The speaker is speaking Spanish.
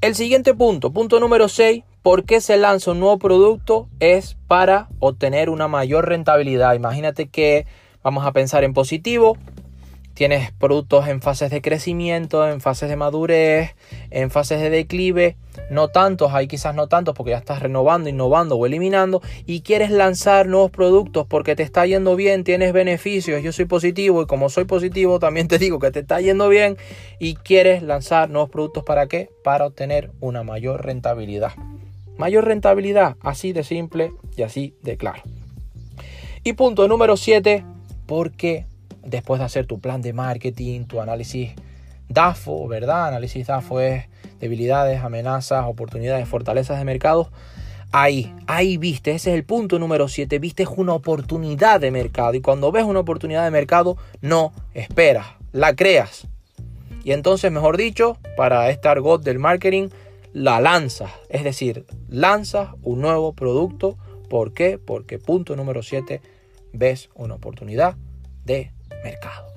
El siguiente punto, punto número 6, ¿por qué se lanza un nuevo producto? Es para obtener una mayor rentabilidad. Imagínate que vamos a pensar en positivo, Tienes productos en fases de crecimiento, en fases de madurez, en fases de declive. No tantos, hay quizás no tantos porque ya estás renovando, innovando o eliminando. Y quieres lanzar nuevos productos porque te está yendo bien, tienes beneficios. Yo soy positivo y como soy positivo también te digo que te está yendo bien. Y quieres lanzar nuevos productos para qué? Para obtener una mayor rentabilidad. Mayor rentabilidad, así de simple y así de claro. Y punto número 7, porque después de hacer tu plan de marketing, tu análisis DAFO, ¿verdad? Análisis DAFO es debilidades, amenazas, oportunidades, fortalezas de mercado. Ahí, ahí viste, ese es el punto número 7, viste una oportunidad de mercado y cuando ves una oportunidad de mercado no esperas, la creas. Y entonces, mejor dicho, para este argot del marketing, la lanzas, es decir, lanzas un nuevo producto. ¿Por qué? Porque punto número 7, ves una oportunidad de mercado.